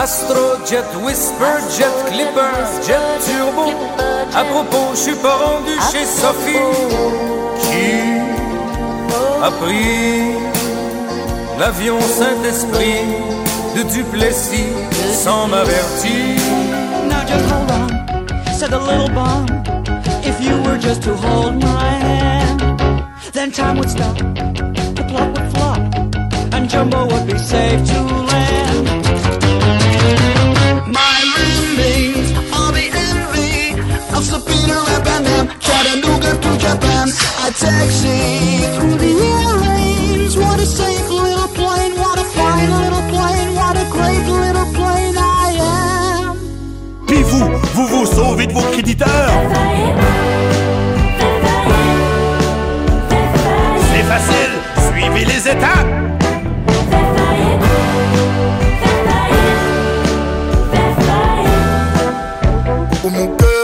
Astro, Jet Whisper, Jet Clipper, Jet Turbo. À propos, je suis pas rendu chez Sophie qui a pris l'avion Saint-Esprit de Duplessis sans m'avertir. Now just hold on, said the little bomb. If you were just to hold my hand, then time would stop, the plot would flop, and Jumbo would be safe to taxi through the airwaves. What a safe little plane, what a fine little plane, what a great little plane I am. Puis vous, vous vous sauvez de vos créditeurs.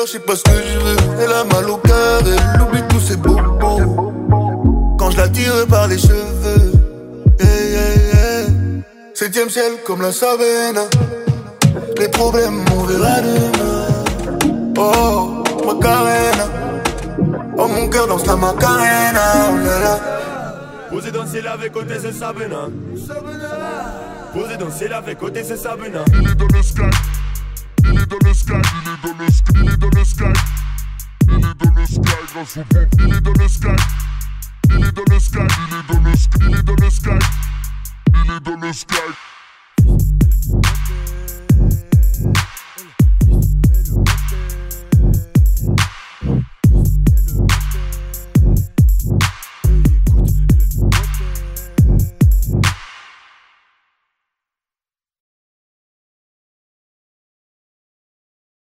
Je sais pas ce que je veux. Elle a mal au cœur, elle oublie tous ses bobos. Quand je la tire par les cheveux. Yeah. Septième ciel comme la savane. Les problèmes, on verra demain. Oh, Macarena. Oh, mon cœur danse la Macarena. Oh là là. Posez danser la avec côté, c'est Sabina. Posez danser la avec côté, c'est Sabina. Il est dans le sky. Il est dans le sky. Il est dans le sky. Il est dans le sky. Il est dans le sky. Il est dans le sky.